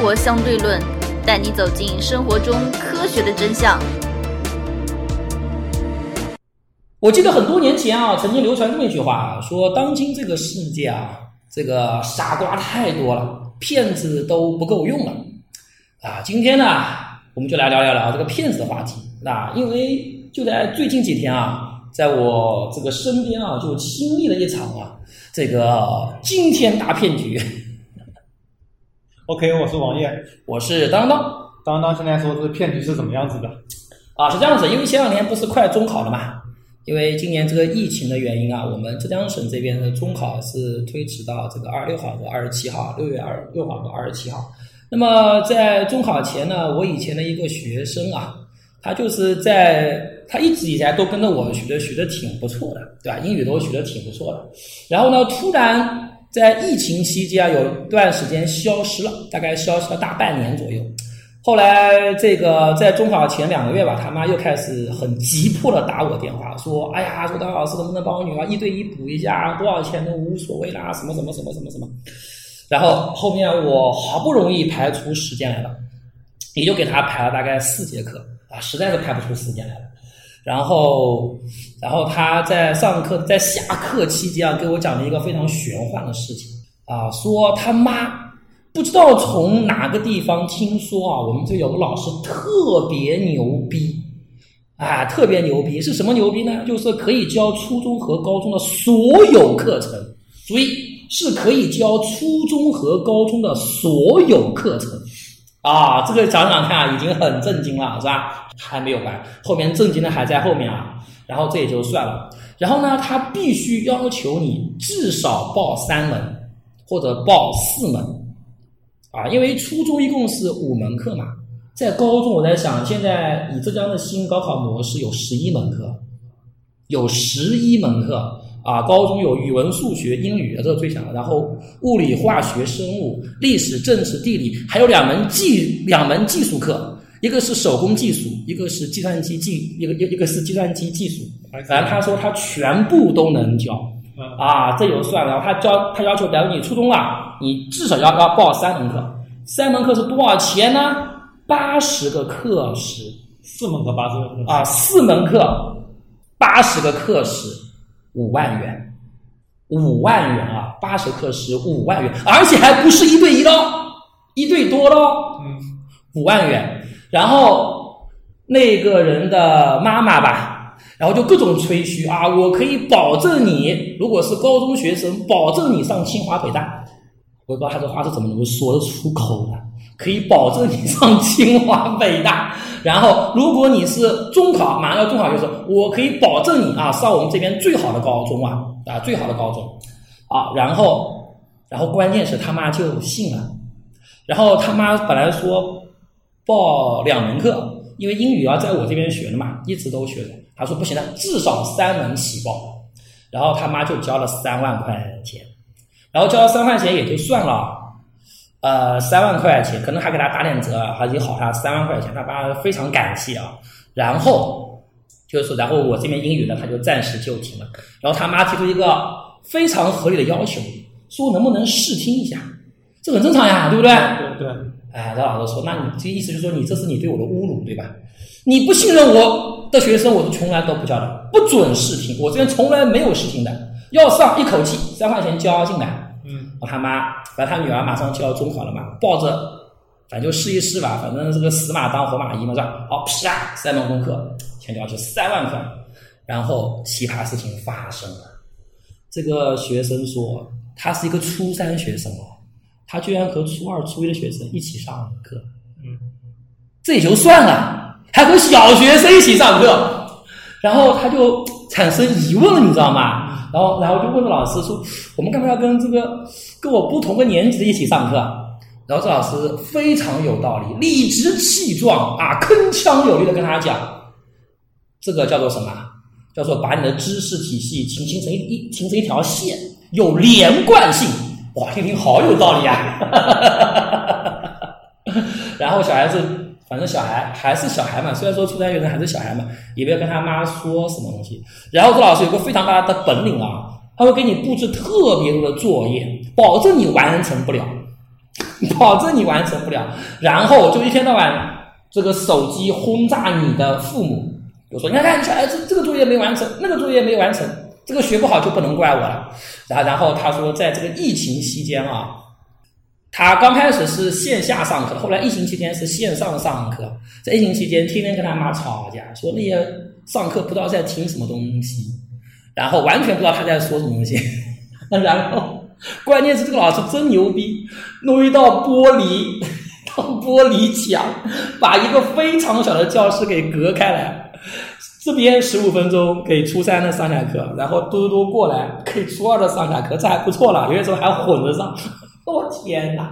活相对论》，带你走进生活中科学的真相。我记得很多年前啊，曾经流传这么一句话，说当今这个世界啊，这个傻瓜太多了，骗子都不够用了。啊，今天呢，我们就来聊聊聊这个骗子的话题。那因为就在最近几天啊，在我这个身边啊，就经历了一场啊，这个惊天大骗局。OK，我是王烨，我是当当当当现在说这个骗局是怎么样子的？啊，是这样子，因为前两年不是快中考了嘛，因为今年这个疫情的原因啊，我们浙江省这边的中考是推迟到这个二十六号和二十七号，六月二六号和二十七号。那么在中考前呢，我以前的一个学生啊，他就是在他一直以来都跟着我学的学的挺不错的，对吧？英语都学的挺不错的。然后呢，突然在疫情期间啊，有段时间消失了，大概消失了大半年左右。后来这个在中考前两个月吧，他妈又开始很急迫的打我电话，说：“哎呀，说张老师能不能帮我女儿一对一补一下，多少钱都无所谓啦，什么什么什么什么什么。”然后后面我好不容易排出时间来了，也就给他排了大概四节课啊，实在是排不出时间来了。然后，然后他在上课在下课期间啊，给我讲了一个非常玄幻的事情啊，说他妈不知道从哪个地方听说啊，我们这有个老师特别牛逼，啊，特别牛逼是什么牛逼呢？就是可以教初中和高中的所有课程，注意是可以教初中和高中的所有课程。啊，这个想想看啊，已经很震惊了，是吧？还没有完，后面震惊的还在后面啊。然后这也就算了，然后呢，他必须要求你至少报三门或者报四门，啊，因为初中一共是五门课嘛，在高中我在想，现在以浙江的新高考模式有十一门课，有十一门课。啊，高中有语文、数学、英语，这个最强的。然后物理、化学、生物、历史、政治、地理，还有两门技两门技术课，一个是手工技术，一个是计算机技，一个一一个是计算机技术。反正他说他全部都能教，啊，这就算了。他教他要求，比如你初中了，你至少要要报三门课，三门课是多少钱呢？八十个课时，四门课八十个课啊，四门课八十个课时。五万元，五万元啊！八十课时五万元，而且还不是一对一的，一对多的。嗯，五万元。然后那个人的妈妈吧，然后就各种吹嘘啊，我可以保证你，如果是高中学生，保证你上清华北大。我不知道他这话是怎么能够说得出口的，可以保证你上清华北大。然后，如果你是中考，马上要中考，就是我可以保证你啊，上我们这边最好的高中啊，啊，最好的高中啊。然后，然后关键是他妈就信了。然后他妈本来说报两门课，因为英语要在我这边学的嘛，一直都学的。他说不行的，至少三门起报。然后他妈就交了三万块钱，然后交了三万块钱也就算了。呃，三万块钱，可能还给他打点折，还也好他三万块钱，他爸非常感谢啊。然后就是，然后我这边英语呢，他就暂时就停了。然后他妈提出一个非常合理的要求，说能不能试听一下？这很正常呀，对不对？对对。哎，他老师说，那你这意思就是说，你这是你对我的侮辱，对吧？你不信任我的学生，我是从来都不教的，不准试听，我这边从来没有试听的，要上一口气三块钱交进来。嗯，我他妈，反正他女儿马上就要中考了嘛，抱着，反正就试一试吧，反正这个死马当活马医嘛，是吧？好，啪，三门功课钱交去三万块，然后奇葩事情发生了，这个学生说他是一个初三学生哦，他居然和初二、初一的学生一起上课，嗯，这也就算了，还和小学生一起上课，然后他就产生疑问了，你知道吗？然后，然后就问老师说：“我们干嘛要跟这个跟我不同个年级的一起上课？”然后这老师非常有道理，理直气壮啊，铿锵有力的跟他讲：“这个叫做什么？叫做把你的知识体系形形成一一形成一条线，有连贯性。”哇，听听好有道理啊！然后小孩子，反正小孩还是小孩嘛，虽然说初三学生还是小孩嘛，也不要跟他妈说什么东西。然后周老师有个非常大的本领啊，他会给你布置特别多的作业，保证你完成不了。保证你完成不了，然后就一天到晚这个手机轰炸你的父母，就说你看看你小孩子这个作业没完成，那个作业没完成，这个学不好就不能怪我了。然后然后他说，在这个疫情期间啊，他刚开始是线下上课，后来疫情期间是线上上课，在疫情期间天天跟他妈吵架，说那些上课不知道在听什么东西，然后完全不知道他在说什么东西，然后。关键是这个老师真牛逼，弄一道玻璃，道玻璃墙，把一个非常小的教室给隔开来。这边十五分钟给初三的上下课，然后嘟嘟过来给初二的上下课，这还不错了。有些时候还混着上，我 天哪！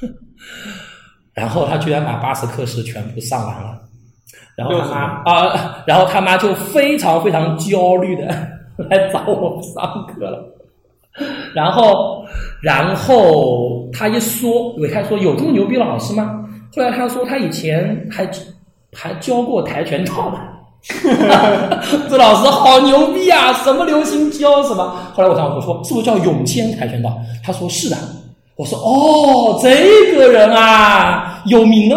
然后他居然把八十课时全部上完了，然后他妈啊，然后他妈就非常非常焦虑的来找我上课了。然后，然后他一说，伟开说有这么牛逼的老师吗？后来他说他以前还还教过跆拳道的，这老师好牛逼啊！什么流行教什么。后来我想我说是不是叫永谦跆拳道？他说是的。我说哦，这个人啊，有名的。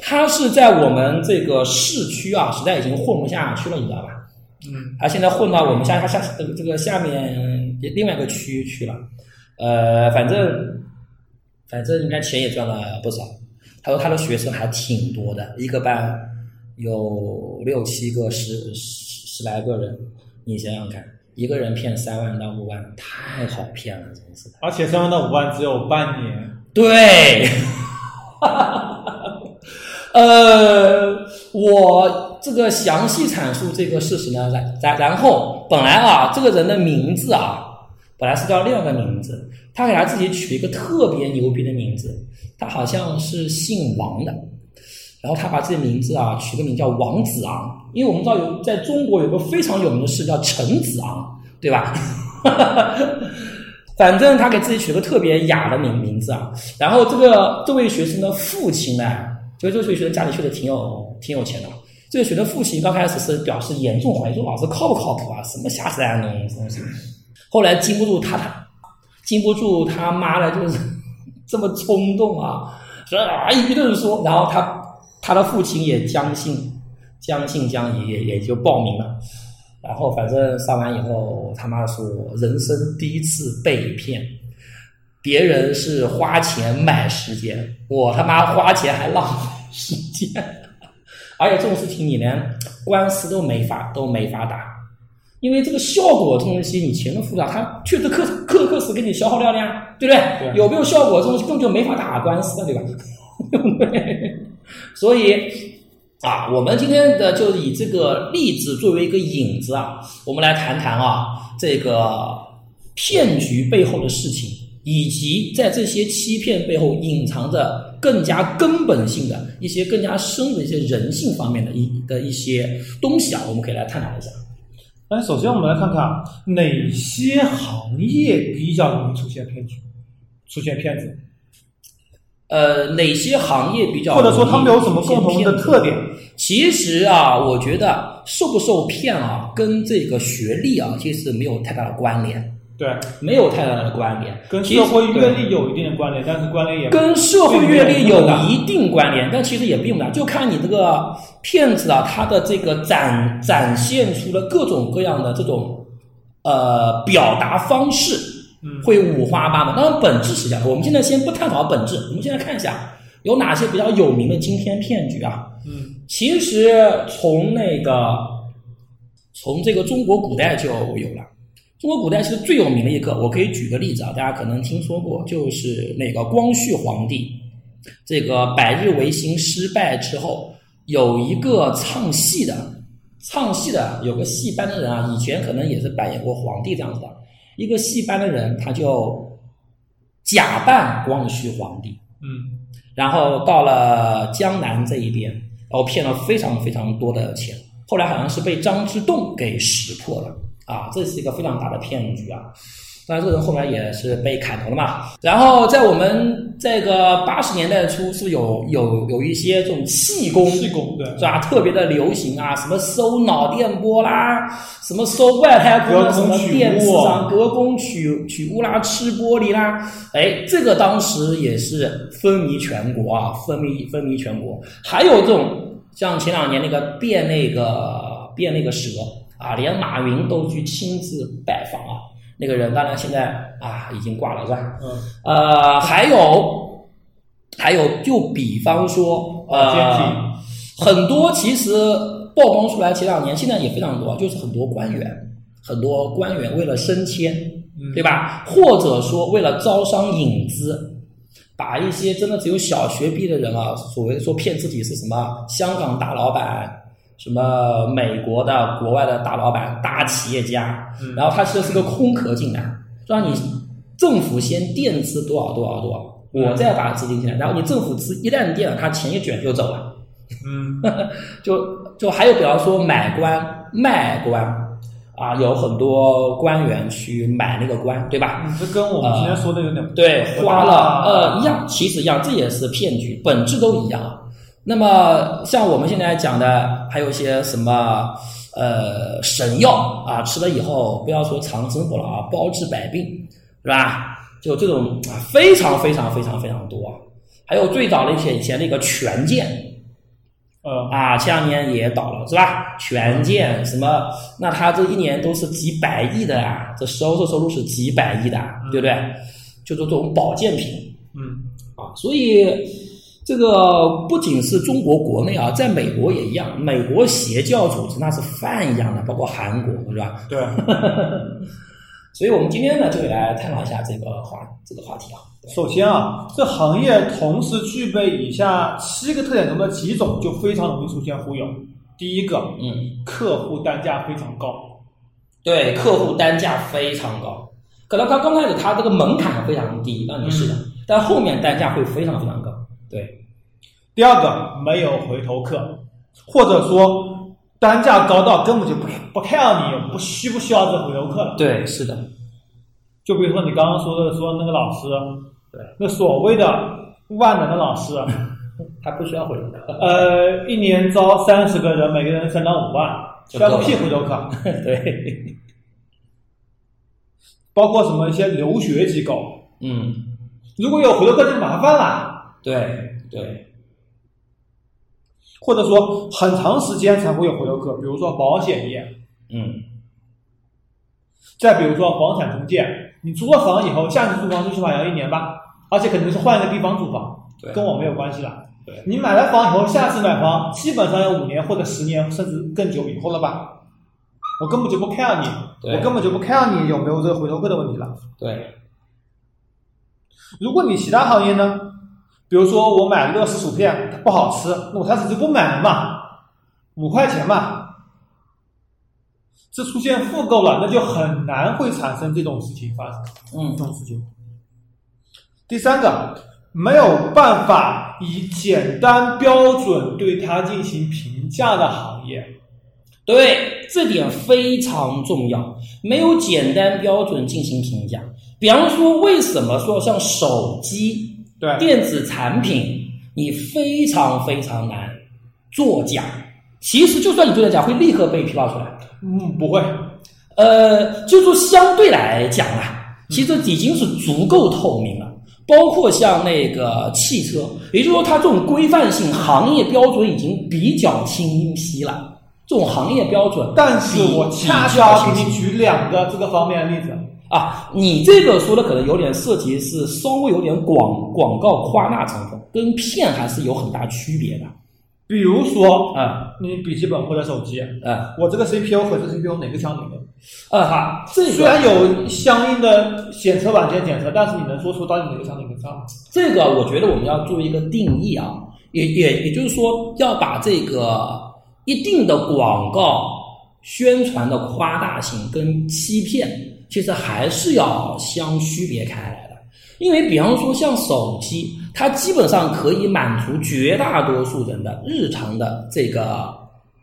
他是在我们这个市区啊，实在已经混不下去了，你知道吧？嗯，他现在混到我们下他下这个这个下面另外一个区去了，呃，反正反正应该钱也赚了不少。他说他的学生还挺多的，一个班有六七个、十十十来个人，你想想看，一个人骗三万到五万，太好骗了，真是的。而且三万到五万只有半年。对，呃，我。这个详细阐述这个事实呢，然然然后本来啊，这个人的名字啊，本来是叫另一个名字，他给他自己取了一个特别牛逼的名字，他好像是姓王的，然后他把自己名字啊取个名叫王子昂，因为我们知道有在中国有个非常有名的事叫陈子昂，对吧？反正他给自己取了个特别雅的名名字啊，然后这个这位学生的父亲呢，就这位学生家里确实挺有挺有钱的。这个学生父亲刚开始是表示严重怀疑，说老师靠不靠谱啊？什么瞎扯淡的东西？后来经不住他他，经不住他妈的，就是 这么冲动啊，说啊一顿说，然后他他的父亲也将信将信将疑，也也就报名了。然后反正上完以后，他妈说人生第一次被骗，别人是花钱买时间，我他妈花钱还浪费时间。而且这种事情你连官司都没法都没法打，因为这个效果这东西你钱都付了，他确实课课课时给你消耗掉了呀，对不对？有没有效果这东西根本就没法打官司的，对吧？所以啊，我们今天的就以这个例子作为一个引子啊，我们来谈谈啊这个骗局背后的事情，以及在这些欺骗背后隐藏着。更加根本性的一些、更加深的一些人性方面的一的一些东西啊，我们可以来探讨一下。那首先我们来看看哪些行业比较容易出现骗局、出现骗子？呃，哪些行业比较或者说他们有什么共同的特点？其实啊，我觉得受不受骗啊，跟这个学历啊，其实没有太大的关联。对，没有太大的关联，跟社会阅历有一定的关联，但是关联也跟社会阅历有一定关联，但其实也并不大，就看你这个骗子啊，他的这个展展现出了各种各样的这种呃表达方式，嗯，会五花八门。当然，本质是这样的。我们现在先不探讨本质，我们现在看一下有哪些比较有名的惊天骗局啊？嗯，其实从那个从这个中国古代就有了。中国古代其实最有名的一个，我可以举个例子啊，大家可能听说过，就是那个光绪皇帝，这个百日维新失败之后，有一个唱戏的，唱戏的有个戏班的人啊，以前可能也是扮演过皇帝这样子的，一个戏班的人，他就假扮光绪皇帝，嗯，然后到了江南这一边，然后骗了非常非常多的钱，后来好像是被张之洞给识破了。啊，这是一个非常大的骗局啊！当然，这个人后来也是被砍头了嘛。然后在我们这个八十年代初，是有有有一些这种气功，气功对是吧？特别的流行啊，什么收脑电波啦，什么收外太空的什么电磁场隔空取取物啦，吃玻璃啦，哎，这个当时也是风靡全国啊，风靡风靡全国。还有这种像前两年那个变那个变那个蛇啊，连马云都去亲自拜访啊。那个人当然现在啊已经挂了是吧？嗯，呃，还有还有，就比方说呃，很多其实曝光出来前两年，现在也非常多，就是很多官员，很多官员为了升迁，嗯对吧？或者说为了招商引资，把一些真的只有小学毕业的人啊，所谓说骗自己是什么香港大老板。什么美国的、国外的大老板、大企业家，嗯然后他其实是个空壳进来，让你政府先垫资多少多少多少，我再把资金进来，然后你政府资一旦垫了，他钱一卷就走了。嗯，就就还有比方说买官卖官啊，有很多官员去买那个官，对吧？嗯这跟我们今天说的有点对，花了呃呃一样，其实一样，这也是骗局，本质都一样。那么像我们现在讲的，还有一些什么呃神药啊，吃了以后不要说长生不老啊，包治百病，是吧？就这种啊，非常非常非常非常多。还有最早的一些以前那个权健，呃啊，前两年也倒了，是吧？权健什么？那他这一年都是几百亿的啊，这销售收入是几百亿的啊，对不对？就做这种保健品嗯啊，所以这个不仅是中国国内啊，在美国也一样，美国邪教组织那是饭一样的，包括韩国，是吧？对，所以我们今天呢，就来探讨一下这个话这个话题啊。首先啊，这行业同时具备以下七个特点中的几种，就非常容易出现忽悠。第一个，嗯，客户单价非常高。对，客户单价非常高，可能他刚开始他这个门槛非常低，让你试的，但后面单价会非常非常高。对，第二个，没有回头客，或者说单价高到根本就不不 care 你不需不需要这回头客了。对，是的，就比如说你刚刚说的说那个老师，对，那所谓的万能的老师，他不需要回头客。呃，一年招三十个人，每个人三到五万，需要个屁回头客。对，包括什么一些留学机构，嗯，如果有回头客就麻烦了，对对，或者说很长时间才会有回头客，比如说保险业，嗯，再比如说房产中介，你租了房以后，下次租房最起码要一年吧，而且肯定是换一个地方租房，对跟我没有关系了。对你买了房以后，下次买房基本上要五年或者十年甚至更久以后了吧？我根本就不 care 你，我根本就不 care 你有没有这个回头客的问题了。对，如果你其他行业呢，比如说我买乐事薯片它不好吃，那我下次就不买了嘛，五块钱嘛，这出现复购了，那就很难会产生这种事情发生。嗯这种事情。第三个，没有办法以简单标准对它进行评价的行业，对，这点非常重要，没有简单标准进行评价。比方说，为什么说像手机、对电子产品，你非常非常难作假？其实，就算你作假，会立刻被批报出来。嗯，不会，呃，就说相对来讲啊，其实已经是足够透明了。包括像那个汽车，也就是说，它这种规范性行业标准已经比较清晰了。这种行业标准，但是我恰恰给你举两个这个方面的例子。啊，你这个说的可能有点涉及是稍微有点广广告夸大成分，跟骗还是有很大区别的。比如说，啊你笔记本或者手机，啊我这个 CPU 和这个 CPU 哪个强哪个？啊哈，这个虽然有相应的检测软件检测，但是你能说出到底哪个强哪个？这个我觉得我们要做一个定义啊，也也也就是说要把这个一定的广告宣传的夸大性跟欺骗，其实还是要相区别开来的。因为比方说像手机，它基本上可以满足绝大多数人的日常的这个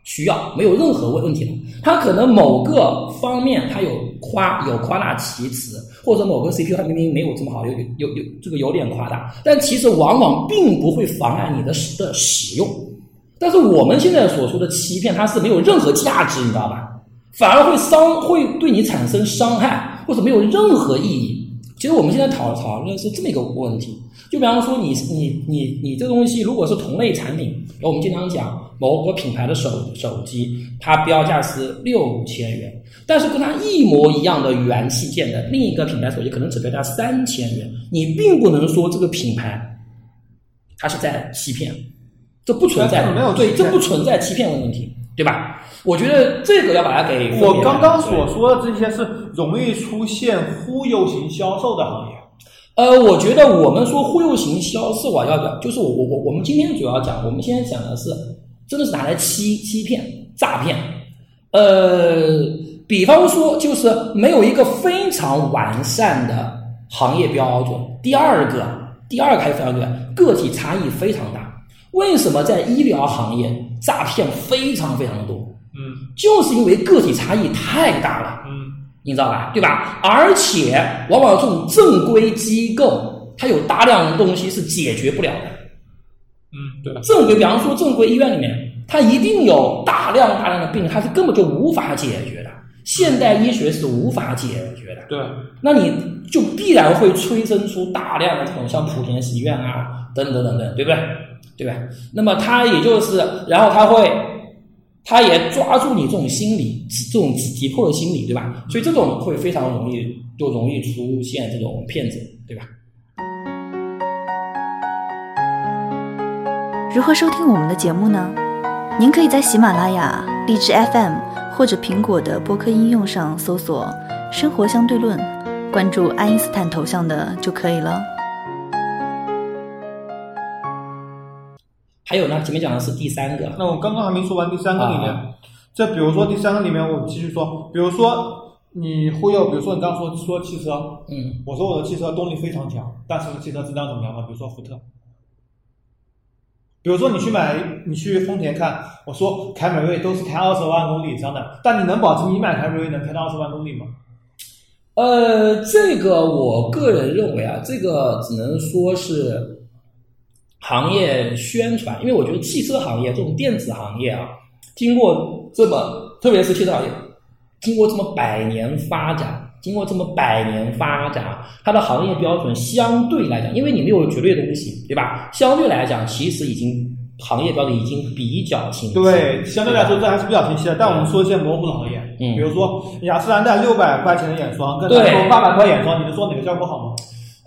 需要，没有任何问问题的。它可能某个方面它有夸有夸大其词，或者某个 CPU 它明明没有这么好，有有有这个有点夸大，但其实往往并不会妨碍你的使的使用。但是我们现在所说的欺骗，它是没有任何价值，你知道吧？反而会伤，会对你产生伤害，或者没有任何意义。其实我们现在讨讨论是这么一个问题，就比方说你你你你这东西如果是同类产品，我们经常讲某个品牌的手手机，它标价是六千元，但是跟它一模一样的元器件的另一个品牌手机可能只标价三千元，你并不能说这个品牌它是在欺骗，这不存在没有对，这不存在欺骗的问题，对吧？我觉得这个要把它给我刚刚所说的这些是容易出现忽悠型销售的行业。呃，我觉得我们说忽悠型销售啊，要讲就是我我我我们今天主要讲，我们现在讲的是真的是拿来欺欺骗、诈骗。呃，比方说就是没有一个非常完善的行业标准。第二个，第二个还非常对，个体差异非常大。为什么在医疗行业诈骗非常非常的多？嗯就是因为个体差异太大了。嗯你知道吧？对吧？而且往往这种正规机构，它有大量的东西是解决不了的。嗯，对。正规，比方说正规医院里面，它一定有大量大量的病，它是根本就无法解决的。现代医学是无法解决的。对，那你就必然会催生出大量的这种像莆田系医院啊，等等等等，对不对？对吧？那么他也就是，然后他会，他也抓住你这种心理，这种急迫的心理，对吧？所以这种会非常容易，就容易出现这种骗子，对吧？如何收听我们的节目呢？您可以在喜马拉雅、荔枝 FM 或者苹果的播客应用上搜索“生活相对论”，关注爱因斯坦头像的就可以了。还有呢，前面讲的是第三个，那我刚刚还没说完第三个里面，啊。这比如说第三个里面，我继续说，比如说你忽悠，比如说你刚刚说说汽车，嗯。我说我的汽车动力非常强，但是汽车质量怎么样呢？比如说福特，比如说你去买，你去丰田看，我说凯美瑞都是开二十万公里以上的，但你能保证你买凯美瑞能开到二十万公里吗？呃，这个我个人认为啊，这个只能说是行业宣传，因为我觉得汽车行业这种电子行业啊，经过这么，特别是汽车行业，经过这么百年发展，经过这么百年发展啊，它的行业标准相对来讲，因为你没有绝对的东西，对吧？相对来讲，其实已经行业标准已经比较清晰。对，相对来说这还是比较清晰的。但我们说一些模糊的行业，嗯比如说雅诗兰黛六百块钱的眼霜跟对咱说八百块眼霜，你能说哪个效果好吗？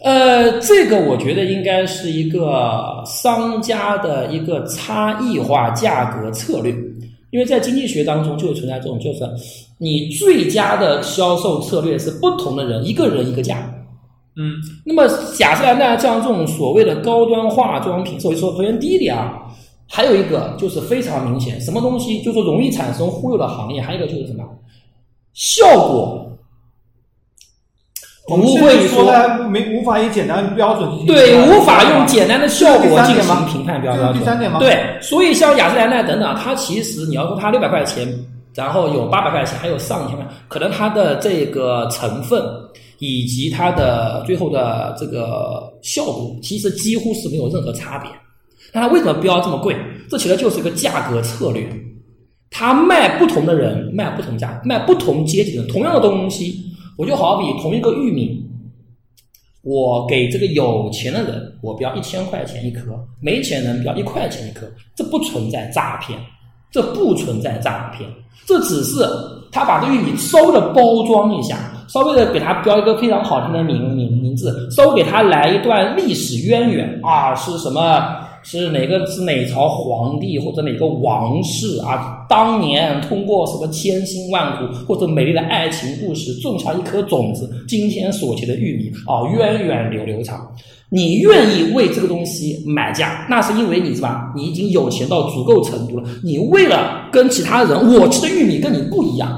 呃，这个我觉得应该是一个商家的一个差异化价格策略，因为在经济学当中就会存在这种，就是你最佳的销售策略是不同的人一个人一个价。嗯，那么雅诗兰黛像这种所谓的高端化妆品，首先说首先第一点啊，还有一个就是非常明显，什么东西就是容易产生忽悠的行业，还有一个就是什么效果。不我们会在说的没无法以简单标准进行对，无法用简单的效果进行评判标准。是第三点吗对，所以像雅诗兰黛等等，它其实你要说它六百块钱，然后有八百块钱，还有上千块，可能它的这个成分以及它的最后的这个效果，其实几乎是没有任何差别。那它为什么标这么贵？这其实就是一个价格策略。它卖不同的人卖不同价，卖不同阶级的同样的东西，我就好比同一个玉米，我给这个有钱的人，我标一千块钱一颗，没钱人标一块钱一颗，这不存在诈骗，这不存在诈骗，这只是他把这玉米稍微的包装一下，稍微的给它标一个非常好听的名名名字，稍微给它来一段历史渊源啊，是什么？是哪个是哪朝皇帝或者哪个王室啊？当年通过什么千辛万苦或者美丽的爱情故事种下一颗种子，今天所结的玉米啊，源远流流长。你愿意为这个东西买价，那是因为你是吧？你已经有钱到足够程度了。你为了跟其他人，我吃的玉米跟你不一样，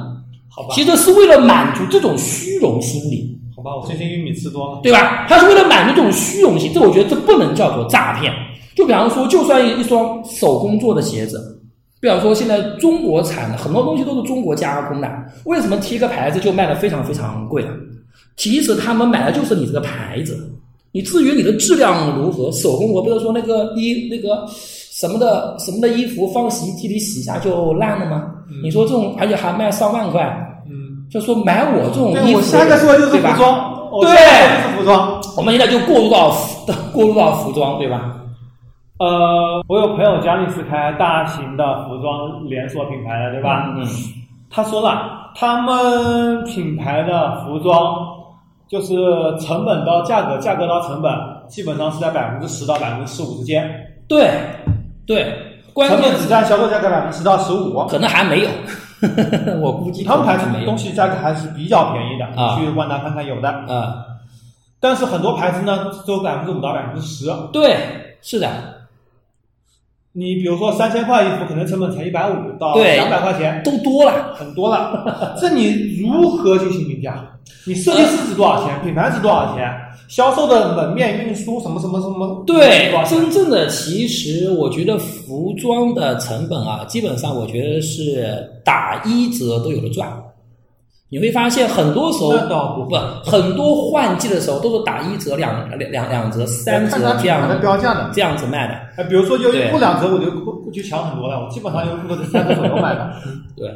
好吧其实是为了满足这种虚荣心理。好吧，我最近玉米吃多了。对吧？他是为了满足这种虚荣心，这我觉得这不能叫做诈骗。就比方说，就算一双手工做的鞋子，比方说现在中国产的很多东西都是中国加工的，为什么贴个牌子就卖的非常非常贵了？其实他们买的就是你这个牌子，你至于你的质量如何，手工我不是说那个衣那个什么的什么的衣服放洗衣机里洗一下就烂了吗？你说这种而且还卖上万块，嗯，就说买我这种衣服下一个说就是服装，对是服装。我们现在就过渡到服过渡到服装，对吧？呃，我有朋友家里是开大型的服装连锁品牌的，对吧？嗯，他说了，他们品牌的服装就是成本到价格，价格到成本，基本上是在百分之十到百分之十五之间，对对，关成键本只占销售价格百分之十到十五。可能还没有，我估计他们牌子东西价格还是比较便宜的，啊你去万达看看有的。啊、但是很多牌子呢，只有百分之五到百分之十。对，是的，你比如说三千块衣服，可能成本才一百五到对两百块钱，都多了。很多了。这你如何进行评价？你设计师值多少钱？品牌值多少钱？销售的门面运输什么什么什么？对？真正的其实我觉得服装的成本啊，基本上我觉得是打一折都有的赚。你会发现很多时候不不很多换季的时候都是打一折、两两两两折、三折这样的标价的。这样子卖的。哎，比如说优衣库两折，我就不就强很多了。我基本上优衣库都是三折左右买的。对，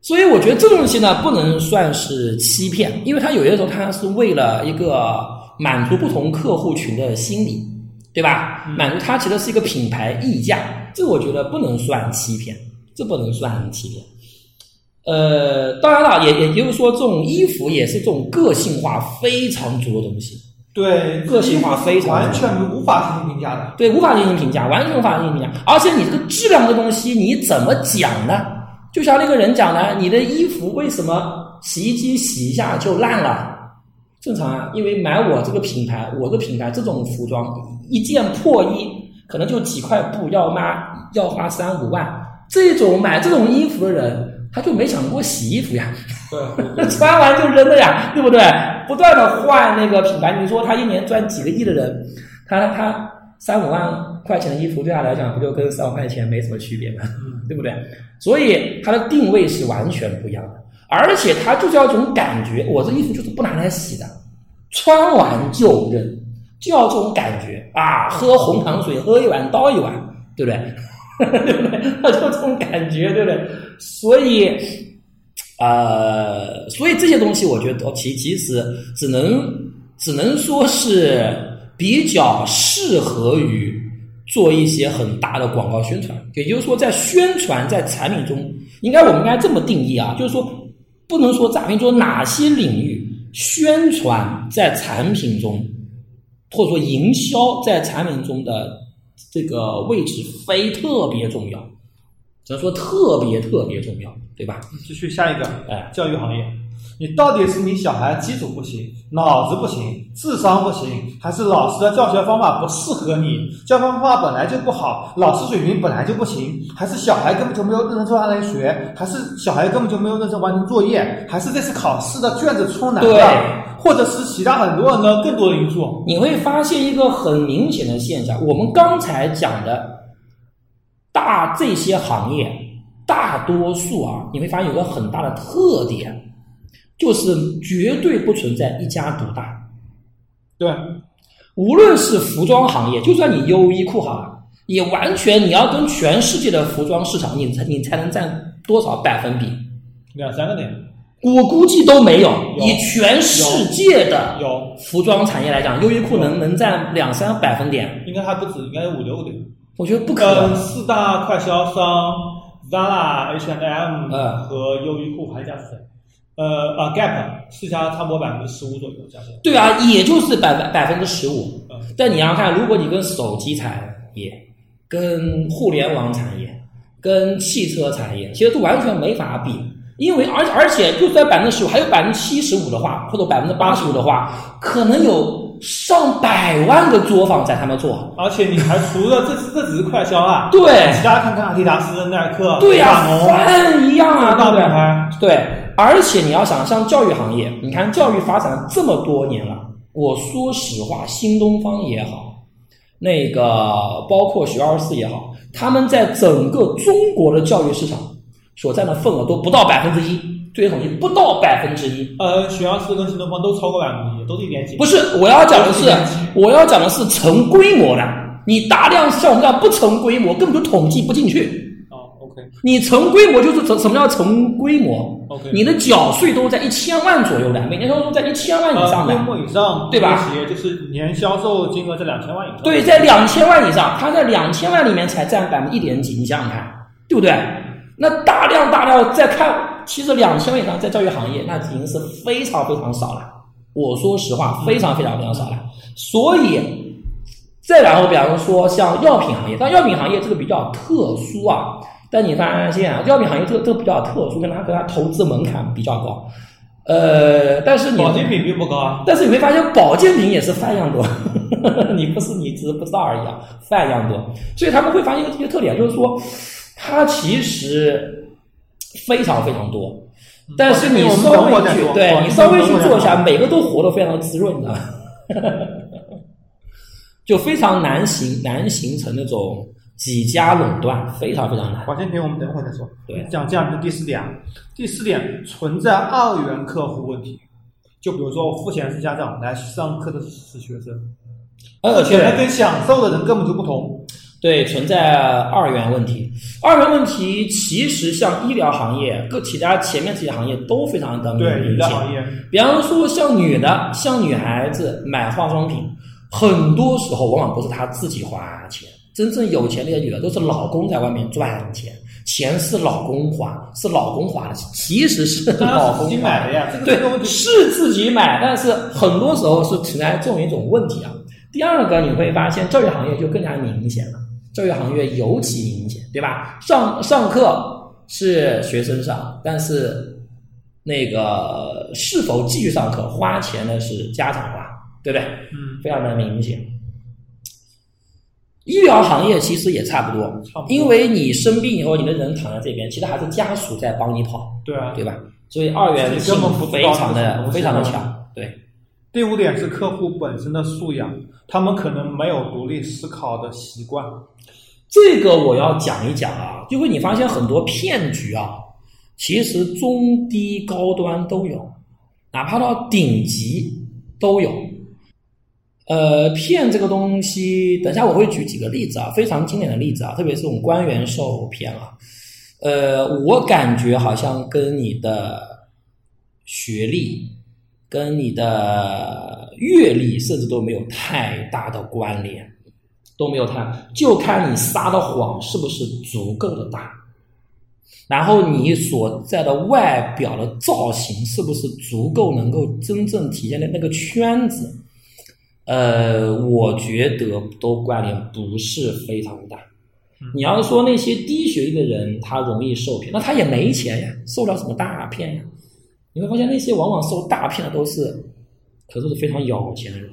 所以我觉得这东西呢，不能算是欺骗，因为它有些时候它是为了一个满足不同客户群的心理，对吧？满足它其实是一个品牌溢价，这我觉得不能算欺骗，这不能算欺骗。呃，当然了，也也就是说，这种衣服也是这种个性化非常足的东西。对，个性化非常完全无法进行评价的。对，无法进行评价，完全无法进行评价。而且你这个质量的东西，你怎么讲呢？就像那个人讲的，你的衣服为什么洗衣机洗一下就烂了？正常啊，因为买我这个品牌，我的品牌这种服装，一件破衣可能就几块布，要花要花三五万。这种买这种衣服的人，他就没想过洗衣服呀。对，穿完就扔了呀，对不对？不断的换那个品牌，你说他一年赚几个亿的人，他他三五万块钱的衣服对他来讲，不就跟三五块钱没什么区别吗？对不对？所以它的定位是完全不一样的，而且他就是要这种感觉，我这衣服就是不拿来洗的，穿完就扔，就要这种感觉啊！喝红糖水，喝一碗倒一碗，对不对？对不对？他 就这种感觉，对不对？所以。呃，所以这些东西我觉得其其实只能只能说是比较适合于做一些很大的广告宣传，也就是说，在宣传在产品中，应该我们应该这么定义啊，就是说不能说诈骗中哪些领域宣传在产品中，或者说营销在产品中的这个位置非特别重要，只能说特别特别重要，对吧？继续下一个，哎，教育行业，你到底是你小孩基础不行，脑子不行，智商不行，还是老师的教学方法不适合你？教学方法本来就不好，老师水平本来就不行，还是小孩根本就没有认真坐下来学，还是小孩根本就没有认真完成作业，还是这次考试的卷子出难对了，或者是其他很多很多更多的因素？你会发现一个很明显的现象，我们刚才讲的大这些行业，大多数啊，你会发现有个很大的特点，就是绝对不存在一家独大。对，无论是服装行业，就算你优衣库好了，也完全你要跟全世界的服装市场，你才你才能占多少百分比？两三个点，我估计都没有。有以全世界的有，服装产业来讲，优衣库能能占两三百分点，应该还不止，应该有五六个点。我觉得不可能。跟四大快销商 Zara、H&M 嗯和优衣库还有一家是谁？呃啊 Gap 四家差不多百分之十五左右。对啊，也就是百百百分之十五。嗯，但你要看，如果你跟手机产业、跟互联网产业、跟汽车产业，其实都完全没法比。因为而而且就算百分之十五，还有百分之七十五的话，或者百分之八十五的话，可能有上百万个作坊在他们做。而且你还除了这这只是快销啊，对其他看看阿迪达斯、耐克、对呀、一样啊，大？品牌，对，而且你要想，像教育行业，你看教育发展了这么多年了，我说实话，新东方也好，那个包括学而思也好，他们在整个中国的教育市场所占的份额都不到百分之一，最新统计不到百分之一。呃，学而思跟新东方都超过百分之一，都是一点几。不是，我要讲的是我要讲的是成规模的。你大量像我们这样不成规模，根本就统计不进去。哦，OK 你成规模就是什什么叫成规模 OK。你的缴税都在一千万左右的，每年收入在一千万以上的，规。模以上，对吧企业就是年销售金额在两千万以上。对，在两千万以上，它在两千万里面才占百分之一点几，你想想看，对不对？那大量大量在看，其实两千万以上在教育行业，那已经是非常非常少了。我说实话，非常非常非常少了。所以，再然后，比方说像药品行业，但药品行业这个比较特殊啊。但你发现啊，药品行业这个这个比较特殊，跟它跟它投资门槛比较高。呃，但是你保健品并不高啊。但是你会发现保健品也是饭样多，你不是你只是不知道而已啊，饭样多，所以他们会发现一个一个特点，就是说它其实非常非常多，但是你稍微去对你稍微去做一下，每个都活得非常的滋润的，就非常难形难形成那种几家垄断，非常非常难。保健品我们等会儿再说。对讲这样的第四点啊，第四点存在二元客户问题。就比如说，我付钱是家长，来上课的是学生，呃，付钱的对跟享受的人根本就不同。对，存在二元问题。二元问题其实像医疗行业，各其他前面这些行业都非常的明显。比方说像女的，像女孩子买化妆品，很多时候往往不是她自己花钱，真正有钱那些女的都是老公在外面赚钱，钱是老公花，是老公花的，其实是老公买的呀。对，是自己买，但是很多时候是存在这么一种问题啊。第二个，你会发现教育行业就更加明显了，教育行业尤其明显，对吧？上上课是学生上，但是那个是否继续上课花钱的是家长花，对不对？嗯，非常的明显。医疗行业其实也差不多，因为你生病以后，你的人躺在这边，其实还是家属在帮你跑，对啊。对吧？所以二元性非常的非常的啊强，对。第五点是客户本身的素养，他们可能没有独立思考的习惯。这个我要讲一讲啊，因为你发现很多骗局啊，其实中低高端都有，哪怕到顶级都有。呃，骗这个东西，等下我会举几个例子啊，非常经典的例子啊，特别是这种官员受骗啊。呃，我感觉好像跟你的学历、跟你的阅历，甚至都没有太大的关联。都没有太，就看你撒的谎是不是足够的大，然后你所在的外表的造型是不是足够能够真正体现的那个圈子，呃，我觉得都关联不是非常大。你要是说那些低学历的人他容易受骗，那他也没钱呀，受不了什么大骗呀。你会发现那些往往受大骗的都是，可是是非常有钱的人。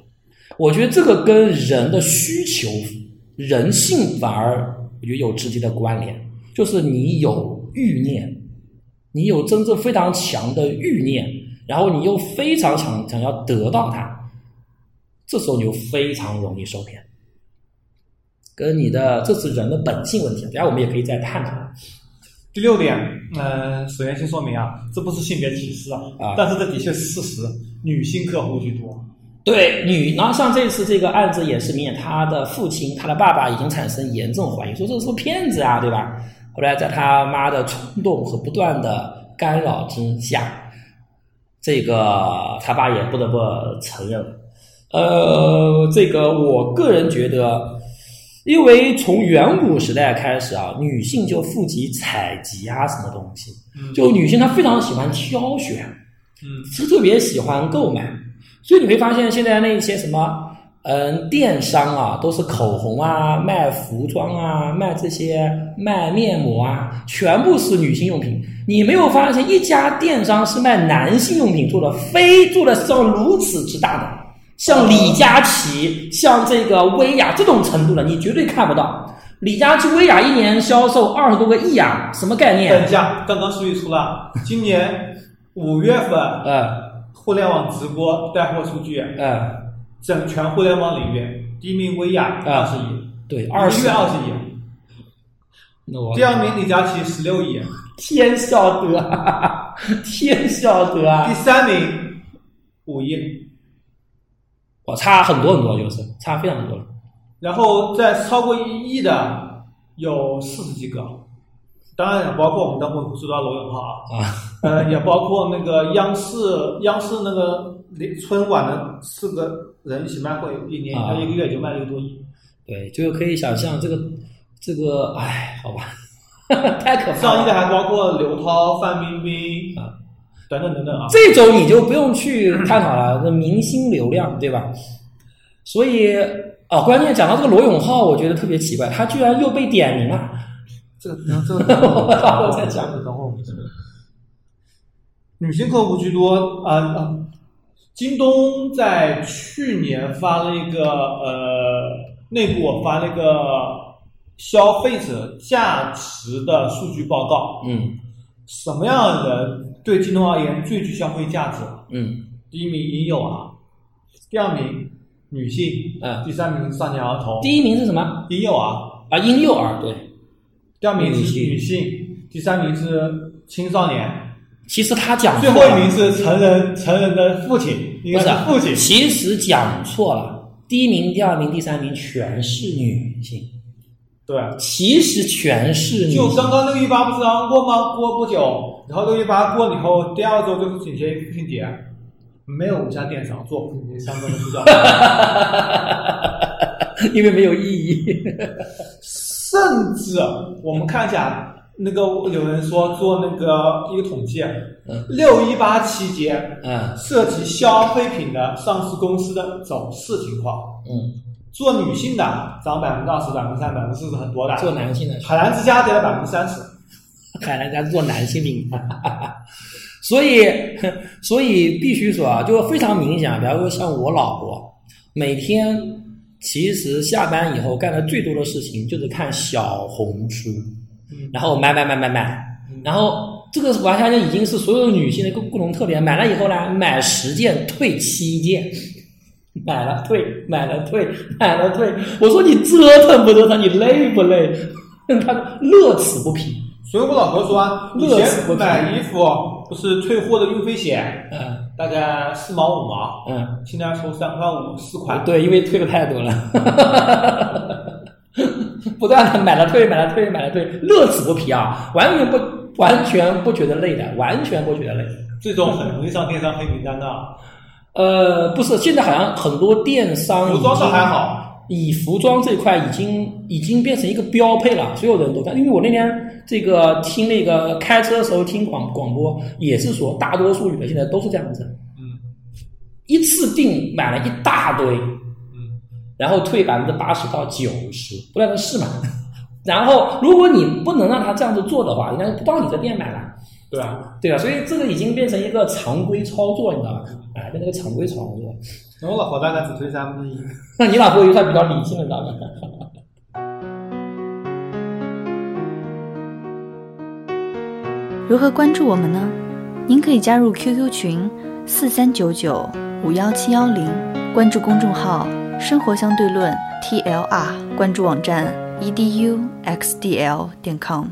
我觉得这个跟人的需求、人性反而我觉得有直接的关联，就是你有欲念，你有真正非常强的欲念，然后你又非常想想要得到它，这时候你就非常容易受骗。跟你的这是人的本性问题，等下我们也可以再探讨。第六点，呃，首先先说明啊，这不是性别歧视啊，啊但是这的确是事实，女性客户居多。对女，然后像这次这个案子也是明显，他的父亲、他的爸爸已经产生严重怀疑，说这是个骗子啊，对吧？后来在他妈的冲动和不断的干扰之下，这个他爸也不得不承认。呃，这个我个人觉得，因为从远古时代开始啊，女性就负责采集啊什么东西，嗯。就女性她非常喜欢挑选，嗯。是特别喜欢购买，所以你会发现现在那些什么，嗯，电商啊，都是口红啊、卖服装啊、卖这些卖面膜啊，全部是女性用品。你没有发现一家电商是卖男性用品做的，非做的像如此之大的，像李佳琦、像这个薇娅这种程度的，你绝对看不到。李佳琦、薇娅一年销售二十多个亿啊，什么概念？等一下，刚刚数据出了，今年五月份 嗯互联网直播带货数据，嗯，整全互联网领域第一名薇娅啊二十亿，对，一二十个月二十亿，那我第二名李佳琦十六亿，天晓得啊，天晓得第啊！三名五亿，我差很多很多，就是差非常多了。然后在超过一亿的有四十几个，当然也包括我们等会会说到罗永浩啊，啊，呃，也包括那个央视央视那个春晚的四个人一起卖会，一年啊一个月就卖了一个多亿。对，就可以想象这个这个，哎，好吧，太可怕了。上亿的还包括刘涛、范冰冰啊等等等等啊。这种你就不用去探讨了，这明星流量，对吧？所以啊，关键讲到这个罗永浩，我觉得特别奇怪，他居然又被点名了。这个这个我再讲等会儿我们讲。女性客户居多啊啊！京东在去年发了一个呃内部发了一个消费者价值的数据报告，嗯什么样的人对京东而言最具消费价值？嗯第一名婴幼儿，第二名女性，嗯第三名少年儿童，第一名是什么婴幼儿，啊？婴幼儿，对。第二名是女性第三名是青少年，其实他讲最后一名是成人成人的父亲，应该不是是父亲。其实讲错了，第一名、第二名、第三名全是女性，对，其实全是女性。就刚刚六一八不是刚过吗？过不久，然后六一八过了以后，第二周就是紧接父亲节，没有一家电商做父亲节相关的促销，因为没有意义。甚至我们看一下那个有人说做那个一个统计，嗯。六一八期间嗯。涉及消费品的上市公司的走势情况，嗯，做女性的涨百分之二十、百分之三、百分之四是很多的，做男性的，海澜之家跌了百分之三十。海南家做男性品牌，所以 所以必须说啊，就非常明显啊。比方说像我老婆，每天其实下班以后干的最多的事情就是看小红书，嗯然后买买买买买，然后这个完全就已经是所有女性的一个共同特点。买了以后呢，买十件退七件。买了退，买了退，买了退。我说你折腾不折腾？你累不累？他乐此不疲。所以我老婆说啊，以前买衣服不是退货的运费险，嗯。大概四毛五毛，嗯，现在收三块五四块。对，因为退的太多了，不断的买了退，买了退，买了退，乐此不疲啊，完全不完全不觉得累的，完全不觉得累。这种很容易上电商黑名单的，呃，不是，现在好像很多电商服装倒已经还好，以服装这块已经已经变成一个标配了，所有人都在。因为我那天这个听那个开车的时候听广广播，也是说大多数女的现在都是这样子，嗯一次定买了一大堆，嗯，然后退百分之八十到九十，不断的试嘛。然后如果你不能让他这样子做的话，人家就不到你这店买了，对啊。对吧？所以这个已经变成一个常规操作，你知道吧？哎，变成一个常规操作。那我老婆大概只推三分之一。那你老婆有她比较理性的，知道吧？如何关注我们呢？您可以加入 QQ 群四三九九五幺七幺零，关注公众号“生活相对论 ”TLR，关注网站 eduxdl 点 com。